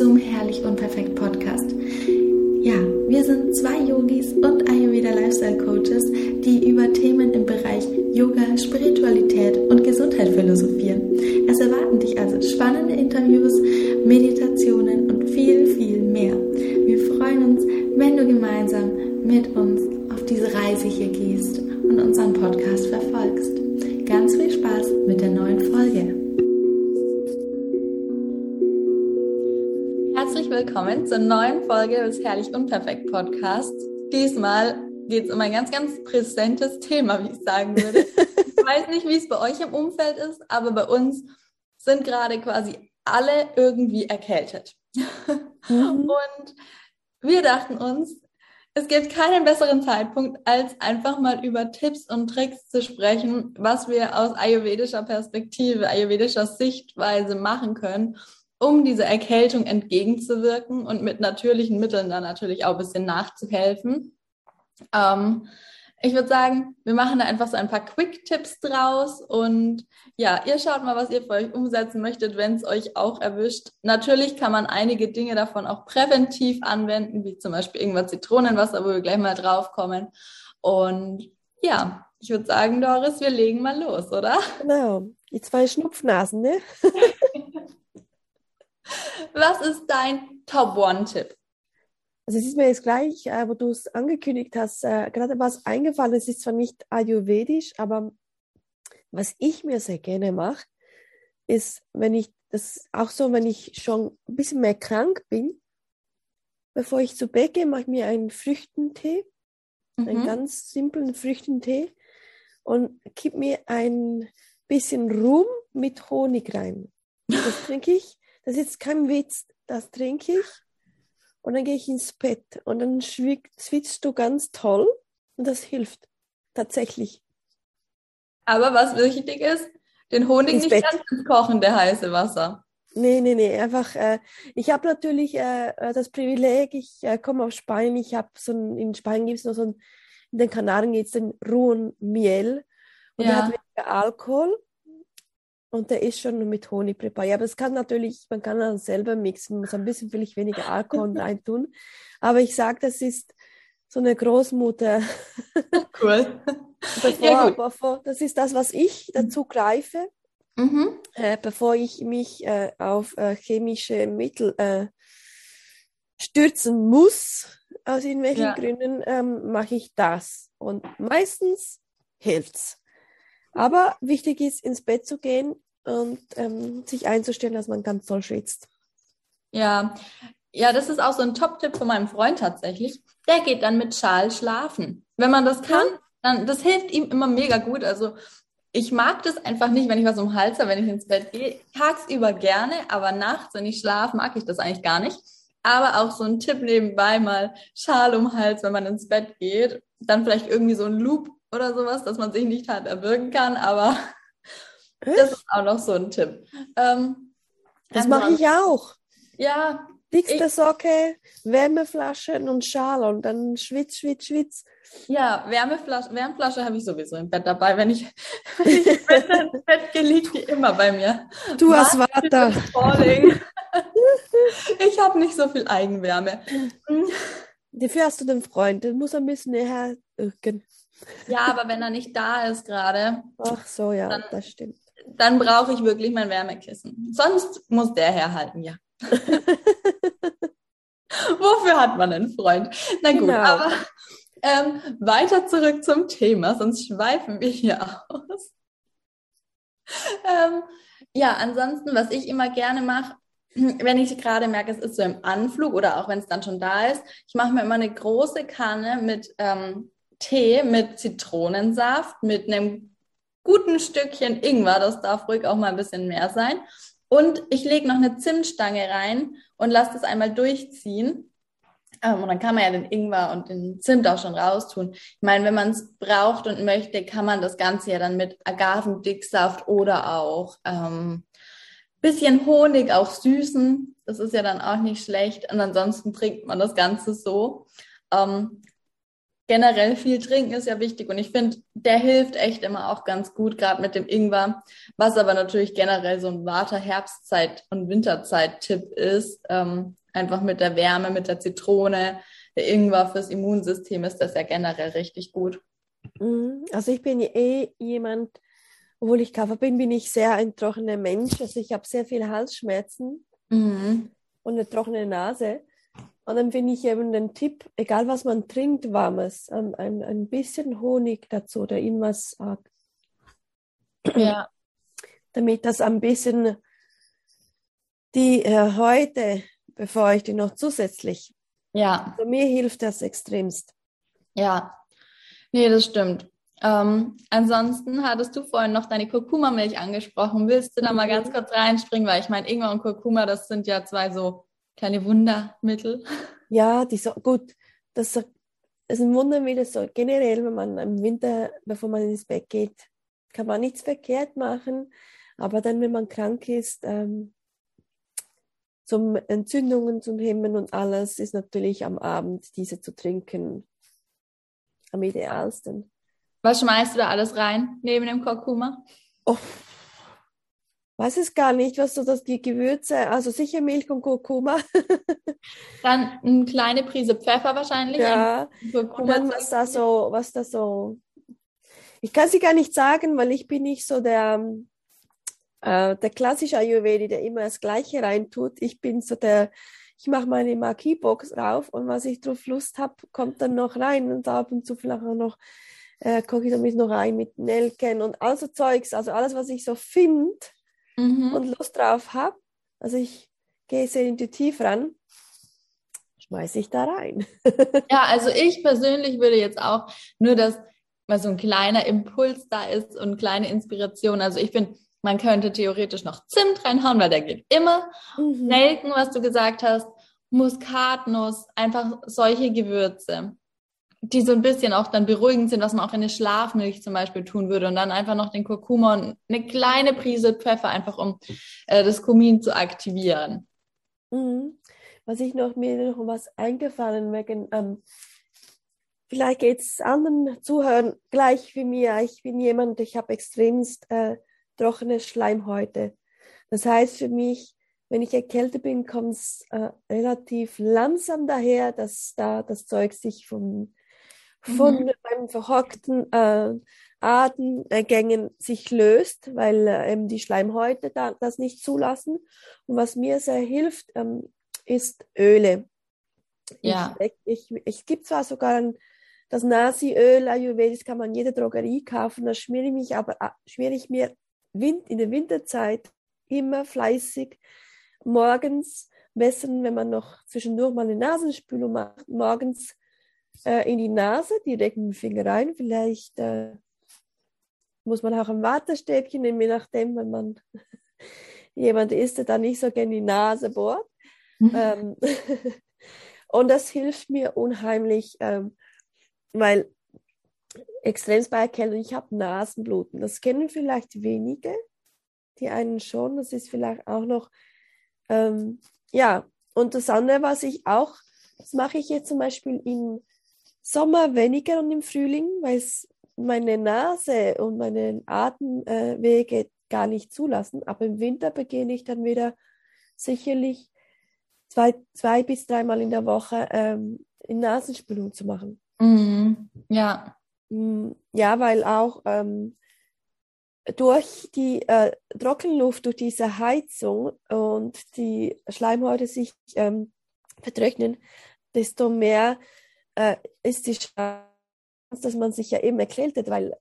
zum Herrlich Unperfekt Podcast. Ja, wir sind zwei Yogis und Ayurveda Lifestyle Coaches, die über Themen des Herrlich Unperfekt Podcasts. Diesmal geht es um ein ganz, ganz präsentes Thema, wie ich sagen würde. ich weiß nicht, wie es bei euch im Umfeld ist, aber bei uns sind gerade quasi alle irgendwie erkältet. Mhm. Und wir dachten uns, es gibt keinen besseren Zeitpunkt, als einfach mal über Tipps und Tricks zu sprechen, was wir aus ayurvedischer Perspektive, ayurvedischer Sichtweise machen können, um diese Erkältung entgegenzuwirken und mit natürlichen Mitteln dann natürlich auch ein bisschen nachzuhelfen. Ähm, ich würde sagen, wir machen da einfach so ein paar Quick-Tipps draus und ja, ihr schaut mal, was ihr für euch umsetzen möchtet, wenn es euch auch erwischt. Natürlich kann man einige Dinge davon auch präventiv anwenden, wie zum Beispiel irgendwas Zitronenwasser, wo wir gleich mal drauf kommen. Und ja, ich würde sagen, Doris, wir legen mal los, oder? Genau, die zwei Schnupfnasen, ne? Was ist dein Top One-Tipp? Also es ist mir jetzt gleich, äh, wo du es angekündigt hast, äh, gerade was eingefallen. Es ist zwar nicht ayurvedisch, aber was ich mir sehr gerne mache, ist, wenn ich das auch so, wenn ich schon ein bisschen mehr krank bin, bevor ich zu Bett gehe, mache ich mir einen Früchtentee, mhm. einen ganz simplen Früchtentee und kipp mir ein bisschen Rum mit Honig rein. Das trinke ich das ist kein Witz, das trinke ich und dann gehe ich ins Bett und dann schwitzt du ganz toll und das hilft tatsächlich. Aber was wichtig ist, den Honig ins nicht Bett. ganz ins kochende heiße Wasser. Nee, nee, nee, einfach, äh, ich habe natürlich äh, äh, das Privileg, ich äh, komme aus Spanien, ich habe so ein, in Spanien gibt es noch so ein, in den Kanaren gibt es den rohen Miel und ja. der hat weniger Alkohol und der ist schon mit Honig präpariert. Aber es kann natürlich, man kann dann selber mixen, man muss ein bisschen vielleicht weniger Alkohol reintun. Aber ich sage, das ist so eine Großmutter. Cool. bevor, ja, bevor, das ist das, was ich dazu greife, mhm. äh, bevor ich mich äh, auf äh, chemische Mittel äh, stürzen muss, aus irgendwelchen ja. Gründen, ähm, mache ich das. Und meistens hilft's. Aber wichtig ist, ins Bett zu gehen und ähm, sich einzustellen, dass man ganz toll schwitzt. Ja, ja, das ist auch so ein Top-Tipp von meinem Freund tatsächlich. Der geht dann mit Schal schlafen. Wenn man das kann, dann das hilft ihm immer mega gut. Also ich mag das einfach nicht, wenn ich was um Hals habe, wenn ich ins Bett gehe. Tagsüber gerne, aber nachts, wenn ich schlafe, mag ich das eigentlich gar nicht. Aber auch so ein Tipp nebenbei mal Schal um Hals, wenn man ins Bett geht. Dann vielleicht irgendwie so ein Loop oder sowas, dass man sich nicht hart erwürgen kann, aber das ist auch noch so ein Tipp. Ähm, das mache ich auch. Ja. Dickste Socke, Wärmeflaschen und Schal und dann schwitz, schwitz, schwitz. Ja, Wärmeflasche, Wärmflasche habe ich sowieso im Bett dabei, wenn ich, wenn ich ins Bett gehe, liegt die immer bei mir. Du hast Water. ich habe nicht so viel Eigenwärme. Dafür hast du den Freund, der muss ein bisschen näher rücken. Ja, aber wenn er nicht da ist gerade. Ach so, ja, dann, das stimmt. Dann brauche ich wirklich mein Wärmekissen. Sonst muss der herhalten, ja. Wofür hat man einen Freund? Na gut, genau. aber ähm, weiter zurück zum Thema, sonst schweifen wir hier aus. ähm, ja, ansonsten, was ich immer gerne mache, wenn ich gerade merke, es ist so im Anflug oder auch wenn es dann schon da ist, ich mache mir immer eine große Kanne mit ähm, Tee mit Zitronensaft, mit einem guten Stückchen Ingwer, das darf ruhig auch mal ein bisschen mehr sein. Und ich lege noch eine Zimtstange rein und lasse das einmal durchziehen. Ähm, und dann kann man ja den Ingwer und den Zimt auch schon raustun. Ich meine, wenn man es braucht und möchte, kann man das Ganze ja dann mit Agavendicksaft oder auch ähm, bisschen Honig auch süßen. Das ist ja dann auch nicht schlecht. Und ansonsten trinkt man das Ganze so. Ähm, generell viel trinken ist ja wichtig und ich finde, der hilft echt immer auch ganz gut, gerade mit dem Ingwer, was aber natürlich generell so ein Water Herbstzeit- und Winterzeit-Tipp ist, ähm, einfach mit der Wärme, mit der Zitrone, der Ingwer fürs Immunsystem ist das ja generell richtig gut. Mhm. Also ich bin eh jemand, obwohl ich Kaffee bin, bin ich sehr ein trockener Mensch. Also ich habe sehr viel Halsschmerzen mhm. und eine trockene Nase. Und dann finde ich eben den Tipp, egal was man trinkt, warmes, ein, ein, ein bisschen Honig dazu oder irgendwas. Ja. Damit das ein bisschen die äh, heute, bevor ich die noch zusätzlich. Ja. Also mir hilft das extremst. Ja. Nee, das stimmt. Ähm, ansonsten hattest du vorhin noch deine Kurkuma-Milch angesprochen. Willst du da mal ganz mhm. kurz reinspringen? Weil ich meine, Ingwer und Kurkuma, das sind ja zwei so kleine Wundermittel. Ja, die so, gut, das ist ein Wundermittel so generell, wenn man im Winter, bevor man ins Bett geht, kann man nichts verkehrt machen. Aber dann, wenn man krank ist, ähm, zum Entzündungen zu hemmen und alles, ist natürlich am Abend diese zu trinken am idealsten. Was schmeißt du da alles rein neben dem Kurkuma? Oh, weiß es gar nicht, was so das die Gewürze, also sicher Milch und Kurkuma. dann eine kleine Prise Pfeffer wahrscheinlich. Ja. Und dann was da so, was da so. Ich kann sie gar nicht sagen, weil ich bin nicht so der äh, der klassische Ayurvedi, der immer das Gleiche reintut. Ich bin so der ich mache meine Marquee-Box drauf und was ich drauf Lust habe, kommt dann noch rein und ab und zu vielleicht auch noch äh, koche ich damit noch rein mit Nelken und all so Zeugs, also alles, was ich so finde mhm. und Lust drauf habe. Also ich gehe sehr intuitiv ran, schmeiße ich da rein. ja, also ich persönlich würde jetzt auch nur, dass mal so ein kleiner Impuls da ist und kleine Inspiration. Also ich bin man könnte theoretisch noch Zimt reinhauen, weil der geht immer. Mhm. Nelken, was du gesagt hast, Muskatnuss, einfach solche Gewürze, die so ein bisschen auch dann beruhigend sind, was man auch in eine Schlafmilch zum Beispiel tun würde. Und dann einfach noch den Kurkuma und eine kleine Prise Pfeffer, einfach um äh, das Kumin zu aktivieren. Mhm. Was ich noch, mir noch was eingefallen wegen, ähm, vielleicht geht es anderen Zuhören gleich wie mir. Ich bin jemand, ich habe extremst äh, trockene Schleimhäute. Das heißt für mich, wenn ich erkältet bin, kommt es äh, relativ langsam daher, dass da das Zeug sich vom, von mhm. meinen verhockten äh, Atemgängen sich löst, weil äh, eben die Schleimhäute da, das nicht zulassen. Und was mir sehr hilft, ähm, ist Öle. Ja. Ich, ich, ich, es gibt zwar sogar ein, das Nasi-Öl, Ayurvedisch kann man in jeder Drogerie kaufen, das schmiere ich, mich aber, äh, schmiere ich mir Wind, in der Winterzeit immer fleißig morgens messen, wenn man noch zwischendurch mal eine Nasenspülung macht, morgens äh, in die Nase, direkt mit dem Finger rein. Vielleicht äh, muss man auch ein Wattestäbchen nehmen, je nachdem, wenn man jemand ist, der da nicht so gerne die Nase bohrt. Mhm. Ähm, und das hilft mir unheimlich, ähm, weil extrem bei Erkältung, ich habe Nasenbluten. Das kennen vielleicht wenige, die einen schon. Das ist vielleicht auch noch, ähm, ja. Und das andere, was ich auch, das mache ich jetzt zum Beispiel im Sommer weniger und im Frühling, weil es meine Nase und meine Atemwege gar nicht zulassen. Aber im Winter beginne ich dann wieder sicherlich zwei, zwei bis dreimal in der Woche ähm, in Nasenspülung zu machen. Mhm. Ja, hm, ja, weil auch ähm, durch die äh, Trockenluft, durch diese Heizung und die Schleimhäute sich ähm, vertrocknen, desto mehr äh, ist die Chance, dass man sich ja eben erkältet, weil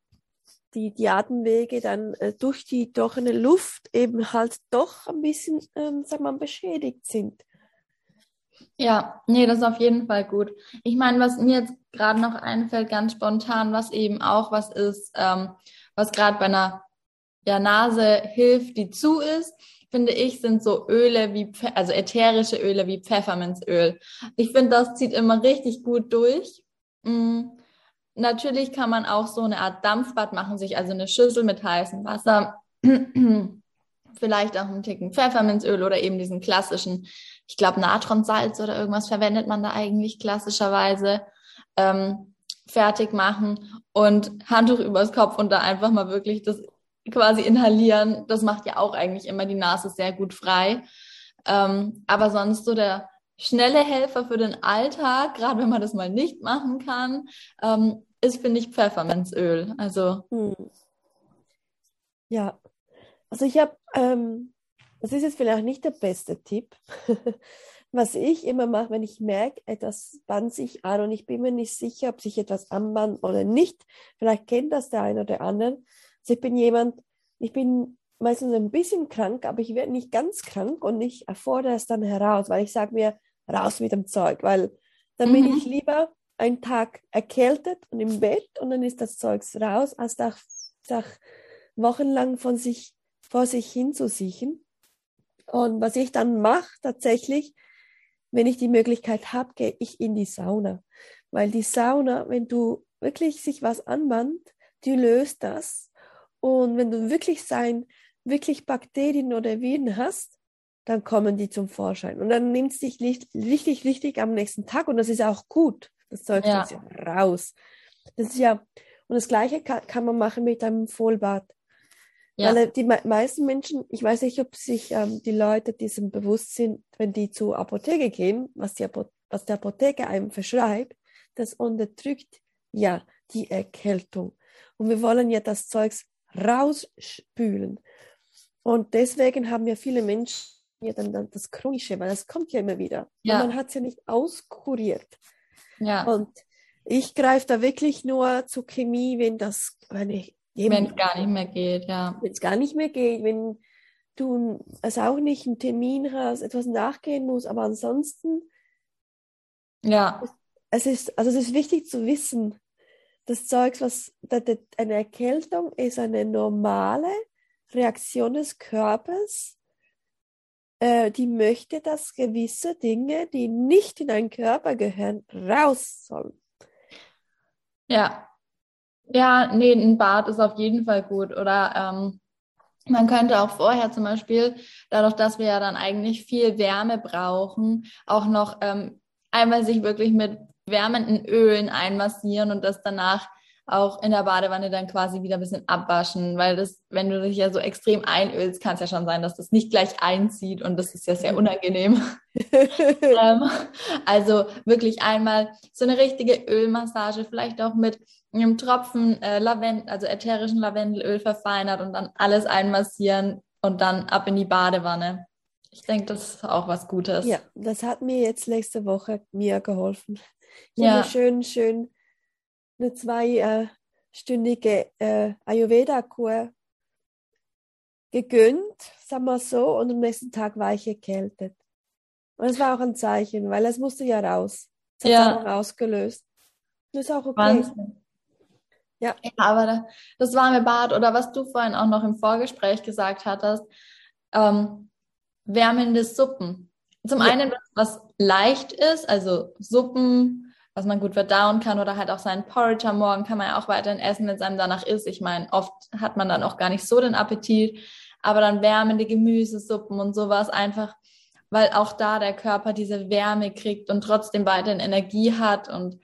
die, die Atemwege dann äh, durch die trockene Luft eben halt doch ein bisschen, ähm, sag mal, beschädigt sind. Ja, nee, das ist auf jeden Fall gut. Ich meine, was mir jetzt gerade noch einfällt, ganz spontan, was eben auch was ist, ähm, was gerade bei einer ja, Nase hilft, die zu ist, finde ich, sind so Öle wie, also ätherische Öle wie Pfefferminzöl. Ich finde, das zieht immer richtig gut durch. Mhm. Natürlich kann man auch so eine Art Dampfbad machen, sich also eine Schüssel mit heißem Wasser vielleicht auch einen Ticken Pfefferminzöl oder eben diesen klassischen, ich glaube Natronsalz oder irgendwas verwendet man da eigentlich klassischerweise. Ähm, fertig machen und Handtuch übers Kopf und da einfach mal wirklich das quasi inhalieren. Das macht ja auch eigentlich immer die Nase sehr gut frei. Ähm, aber sonst so der schnelle Helfer für den Alltag, gerade wenn man das mal nicht machen kann, ähm, ist, finde ich, Pfefferminzöl. Also. Hm. Ja, also ich habe, ähm, das ist jetzt vielleicht nicht der beste Tipp. Was ich immer mache, wenn ich merke, etwas band sich an und ich bin mir nicht sicher, ob sich etwas anband oder nicht. Vielleicht kennt das der eine oder andere. Also ich bin jemand, ich bin meistens ein bisschen krank, aber ich werde nicht ganz krank und ich erfordere es dann heraus, weil ich sage mir, raus mit dem Zeug, weil dann mhm. bin ich lieber einen Tag erkältet und im Bett und dann ist das Zeugs raus, als nach, nach wochenlang von sich, vor sich hin zu siechen. Und was ich dann mache tatsächlich, wenn ich die Möglichkeit habe, gehe ich in die Sauna. Weil die Sauna, wenn du wirklich sich was anband, die löst das. Und wenn du wirklich sein, wirklich Bakterien oder Viren hast, dann kommen die zum Vorschein. Und dann nimmt es dich richtig, richtig am nächsten Tag und das ist auch gut. Das Zeug ja. ist ja raus. Das ist ja, und das Gleiche kann, kann man machen mit einem Vollbad. Ja. Weil die meisten Menschen, ich weiß nicht, ob sich ähm, die Leute diesem bewusst sind, wenn die zur Apotheke gehen, was, die Apo was der Apotheker einem verschreibt, das unterdrückt ja die Erkältung. Und wir wollen ja das Zeugs rausspülen. Und deswegen haben ja viele Menschen ja dann, dann das Chronische, weil das kommt ja immer wieder. Ja. Und man hat es ja nicht auskuriert. Ja. Und ich greife da wirklich nur zur Chemie, wenn das, wenn ich wenn es gar nicht mehr geht, ja. Wenn es gar nicht mehr geht, wenn du es auch nicht einen Termin hast, etwas nachgehen musst, aber ansonsten. Ja. Es ist, also es ist wichtig zu wissen, das Zeugs, was eine Erkältung ist eine normale Reaktion des Körpers, äh, die möchte, dass gewisse Dinge, die nicht in deinen Körper gehören, raus sollen. Ja, ja, nee, ein Bad ist auf jeden Fall gut. Oder ähm, man könnte auch vorher zum Beispiel, dadurch, dass wir ja dann eigentlich viel Wärme brauchen, auch noch ähm, einmal sich wirklich mit wärmenden Ölen einmassieren und das danach auch in der Badewanne dann quasi wieder ein bisschen abwaschen, weil das, wenn du dich ja so extrem einölst, kann es ja schon sein, dass das nicht gleich einzieht und das ist ja sehr unangenehm. ähm, also wirklich einmal so eine richtige Ölmassage, vielleicht auch mit einem Tropfen äh, Lavendel, also ätherischen Lavendelöl verfeinert und dann alles einmassieren und dann ab in die Badewanne. Ich denke, das ist auch was Gutes. Ja, das hat mir jetzt letzte Woche mir geholfen. Ich ja. schön, schön eine zweistündige äh, Ayurveda-Kur gegönnt, sagen wir so, und am nächsten Tag war ich erkältet. Und es war auch ein Zeichen, weil es musste ja raus. Es ja. hat auch ausgelöst. Das ist auch okay. Wahnsinn. Ja. ja, aber das warme Bad oder was du vorhin auch noch im Vorgespräch gesagt hattest, ähm, wärmende Suppen. Zum ja. einen, was leicht ist, also Suppen, was man gut verdauen kann oder halt auch seinen Porridge am Morgen kann man ja auch weiterhin essen, wenn es einem danach ist. Ich meine, oft hat man dann auch gar nicht so den Appetit, aber dann wärmende Gemüsesuppen und sowas einfach, weil auch da der Körper diese Wärme kriegt und trotzdem weiterhin Energie hat und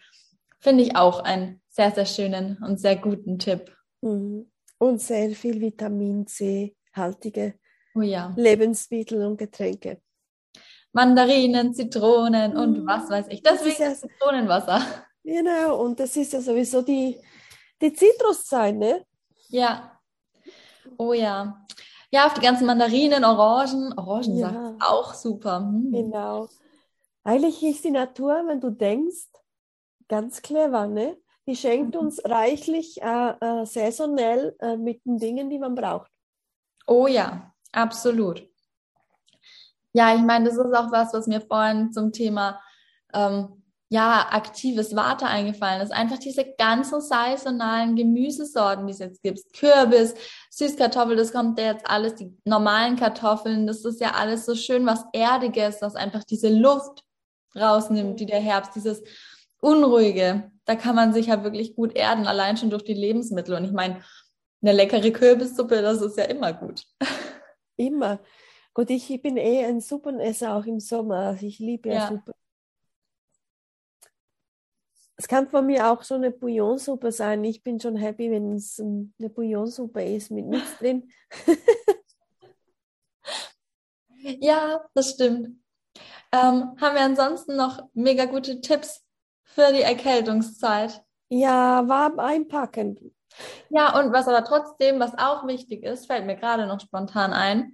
finde ich auch einen sehr, sehr schönen und sehr guten Tipp. Mhm. Und sehr viel Vitamin C haltige oh ja. Lebensmittel und Getränke. Mandarinen, Zitronen und mhm. was weiß ich. Deswegen das ja, Zitronenwasser. Genau, und das ist ja sowieso die, die Zitruszeit, ne? Ja. Oh ja. Ja, auf die ganzen Mandarinen, Orangen, Orangensaft, ja. auch super. Hm. Genau. Eigentlich ist die Natur, wenn du denkst, ganz clever, ne? Die schenkt mhm. uns reichlich äh, äh, saisonell äh, mit den Dingen, die man braucht. Oh ja, absolut. Ja, ich meine, das ist auch was, was mir vorhin zum Thema ähm, ja, aktives Water eingefallen ist. Einfach diese ganzen saisonalen Gemüsesorten, die es jetzt gibt. Kürbis, Süßkartoffel, das kommt ja jetzt alles, die normalen Kartoffeln, das ist ja alles so schön was Erdiges, das einfach diese Luft rausnimmt, die der Herbst, dieses Unruhige. Da kann man sich ja wirklich gut erden, allein schon durch die Lebensmittel. Und ich meine, eine leckere Kürbissuppe, das ist ja immer gut. Immer. Gut, ich bin eh ein Suppenesser auch im Sommer. Also ich liebe ja, ja. Suppe. es kann von mir auch so eine Bouillonsuppe sein. Ich bin schon happy, wenn es eine Bouillonsuppe ist mit nichts drin. ja, das stimmt. Ähm, haben wir ansonsten noch mega gute Tipps für die Erkältungszeit? Ja, warm einpacken. Ja, und was aber trotzdem, was auch wichtig ist, fällt mir gerade noch spontan ein.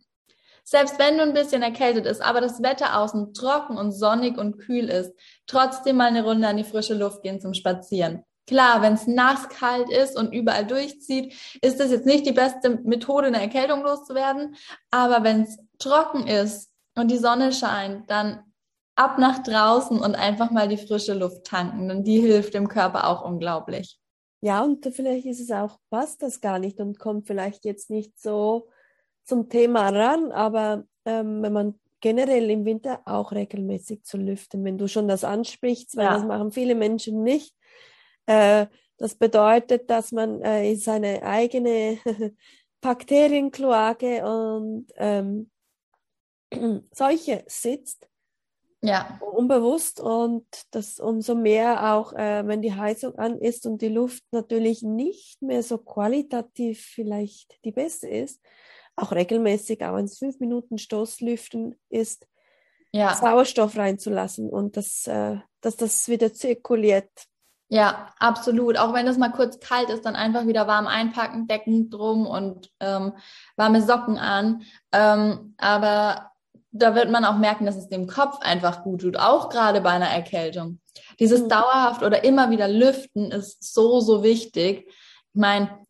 Selbst wenn du ein bisschen erkältet ist, aber das Wetter außen trocken und sonnig und kühl ist, trotzdem mal eine Runde an die frische Luft gehen zum Spazieren. Klar, wenn es nass kalt ist und überall durchzieht, ist das jetzt nicht die beste Methode, eine Erkältung loszuwerden. Aber wenn es trocken ist und die Sonne scheint, dann ab nach draußen und einfach mal die frische Luft tanken. Denn die hilft dem Körper auch unglaublich. Ja, und vielleicht ist es auch, passt das gar nicht und kommt vielleicht jetzt nicht so zum Thema ran, aber ähm, wenn man generell im Winter auch regelmäßig zu lüften, wenn du schon das ansprichst, weil ja. das machen viele Menschen nicht. Äh, das bedeutet, dass man äh, in seine eigene Bakterienkloake und ähm, solche sitzt ja. Unbewusst und das umso mehr auch, äh, wenn die Heizung an ist und die Luft natürlich nicht mehr so qualitativ vielleicht die beste ist, auch regelmäßig, auch wenn es fünf Minuten Stoßlüften ist, ja. Sauerstoff reinzulassen und das, äh, dass das wieder zirkuliert. Ja, absolut. Auch wenn es mal kurz kalt ist, dann einfach wieder warm einpacken, Decken drum und ähm, warme Socken an. Ähm, aber da wird man auch merken, dass es dem Kopf einfach gut tut, auch gerade bei einer Erkältung. Dieses mhm. dauerhaft oder immer wieder lüften ist so, so wichtig. Ich meine,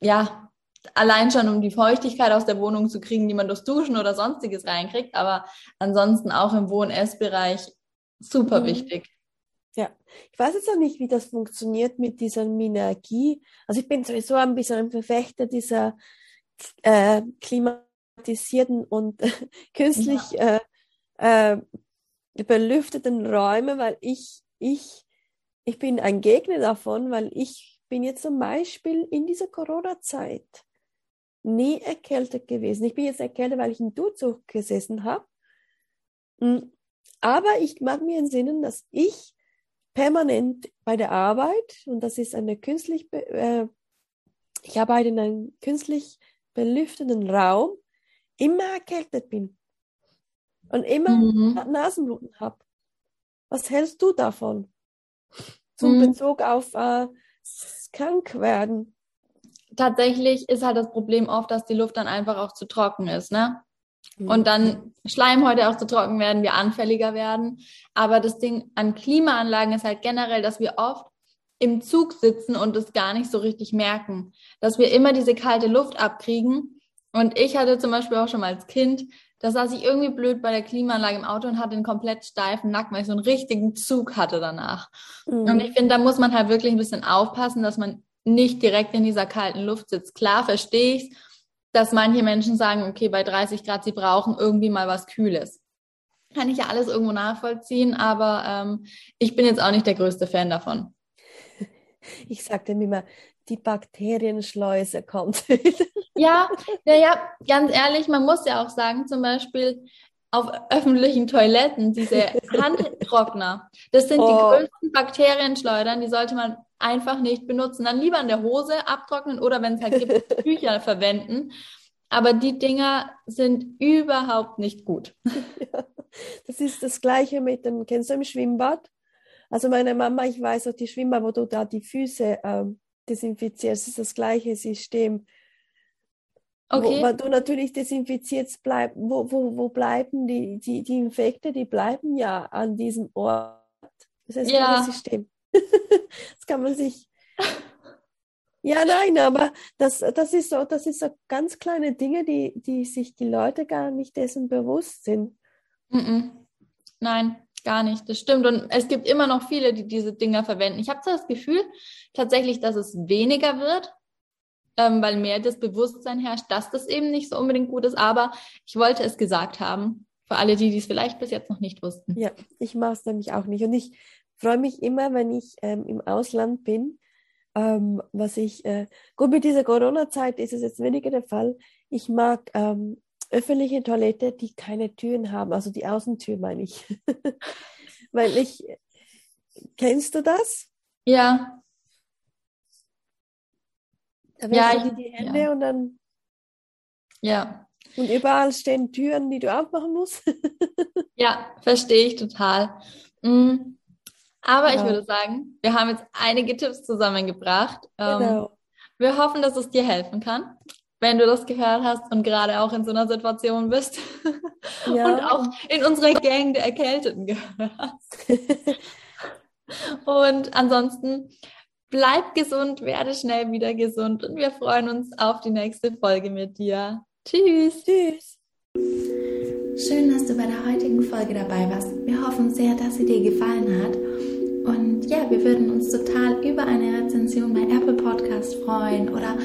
ja, allein schon um die Feuchtigkeit aus der Wohnung zu kriegen, die man durch Duschen oder sonstiges reinkriegt, aber ansonsten auch im Wohn-Essbereich super mhm. wichtig. Ja, ich weiß jetzt auch nicht, wie das funktioniert mit dieser Minergie. Also ich bin sowieso ein bisschen ein Verfechter dieser äh, Klima klimatisierten und künstlich ja. äh, äh, belüfteten Räume, weil ich, ich, ich bin ein Gegner davon, weil ich bin jetzt zum Beispiel in dieser Corona-Zeit nie erkältet gewesen. Ich bin jetzt erkältet, weil ich im Duzug gesessen habe. Hm, aber ich mag mir entsinnen, dass ich permanent bei der Arbeit, und das ist eine künstlich, äh, ich arbeite in einem künstlich belüfteten Raum, immer erkältet bin und immer mhm. Nasenbluten habe. Was hältst du davon? Zum mhm. Bezug auf äh, krank werden. Tatsächlich ist halt das Problem oft, dass die Luft dann einfach auch zu trocken ist, ne? Mhm. Und dann Schleimhäute auch zu trocken werden, wir anfälliger werden. Aber das Ding an Klimaanlagen ist halt generell, dass wir oft im Zug sitzen und es gar nicht so richtig merken, dass wir immer diese kalte Luft abkriegen und ich hatte zum Beispiel auch schon mal als Kind, da saß ich irgendwie blöd bei der Klimaanlage im Auto und hatte einen komplett steifen Nacken, weil ich so einen richtigen Zug hatte danach. Mhm. Und ich finde, da muss man halt wirklich ein bisschen aufpassen, dass man nicht direkt in dieser kalten Luft sitzt. Klar verstehe ich dass manche Menschen sagen, okay, bei 30 Grad, sie brauchen irgendwie mal was Kühles. Kann ich ja alles irgendwo nachvollziehen, aber ähm, ich bin jetzt auch nicht der größte Fan davon. Ich sagte mir immer, die Bakterienschleuse kommt Ja, naja, ganz ehrlich, man muss ja auch sagen, zum Beispiel auf öffentlichen Toiletten, diese Handtrockner, das sind oh. die größten Bakterienschleudern, die sollte man einfach nicht benutzen. Dann lieber an der Hose abtrocknen oder wenn es halt gibt, Tücher verwenden. Aber die Dinger sind überhaupt nicht gut. Ja, das ist das Gleiche mit dem, kennst du im Schwimmbad? Also meine Mama, ich weiß auch die Schwimmbad, wo du da die Füße ähm, desinfizierst, ist das gleiche System. Okay. Wo, weil du natürlich desinfizierst, bleib, wo, wo, wo bleiben die, die, die Infekte, die bleiben ja an diesem Ort. Das heißt, ja. das System. das kann man sich. Ja, nein, aber das, das, ist so, das ist so ganz kleine Dinge, die, die sich die Leute gar nicht dessen bewusst sind. Nein, gar nicht. Das stimmt. Und es gibt immer noch viele, die diese Dinger verwenden. Ich habe das Gefühl tatsächlich, dass es weniger wird, ähm, weil mehr das Bewusstsein herrscht, dass das eben nicht so unbedingt gut ist. Aber ich wollte es gesagt haben, für alle, die dies vielleicht bis jetzt noch nicht wussten. Ja, ich mache es nämlich auch nicht. Und ich freue mich immer, wenn ich ähm, im Ausland bin. Ähm, was ich, äh, gut, mit dieser Corona-Zeit ist es jetzt weniger der Fall. Ich mag ähm, öffentliche Toilette, die keine Türen haben, also die Außentür meine ich. Weil ich, Kennst du das? Ja. Da Ja, ich- die Hände ja. und dann Ja. und überall stehen Türen, die du aufmachen musst. Ja, verstehe ich total. Mm, Aber ich Ja. würde sagen, wir haben jetzt einige Tipps zusammengebracht. Ähm, Genau. Wir hoffen, dass es dir helfen kann, wenn du das gehört hast und gerade auch in so einer Situation bist Ja. und auch in unserer Gang der Erkälteten gehörst. Und ansonsten bleib gesund, werde schnell wieder gesund und wir freuen uns auf die nächste Folge mit dir. Tschüss. Tschüss. Schön, dass du bei der heutigen Folge dabei warst. Wir hoffen sehr, dass sie dir gefallen hat. Und ja, wir würden uns total über eine Rezension bei Apple Podcast freuen oder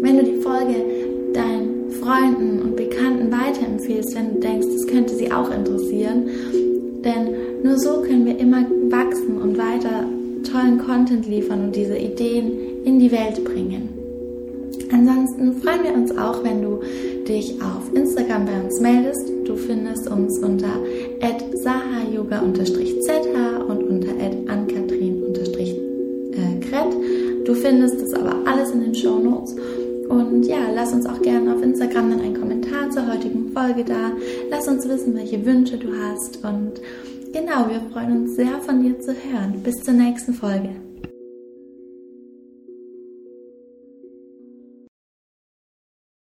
wenn du die Folge deinen Freunden und Bekannten weiterempfehlst, wenn du denkst, das könnte sie auch interessieren. Denn nur so können wir immer wachsen und weiter tollen Content liefern und diese Ideen in die Welt bringen. Ansonsten freuen wir uns auch, wenn du dich auf Instagram bei uns meldest. Du findest uns unter sahayoga-zh und unter ankatrin-kret. Du findest das aber alles in den Show Notes. Und ja, lass uns auch gerne auf Instagram dann einen Kommentar zur heutigen Folge da. Lass uns wissen, welche Wünsche du hast. Und genau, wir freuen uns sehr von dir zu hören. Bis zur nächsten Folge.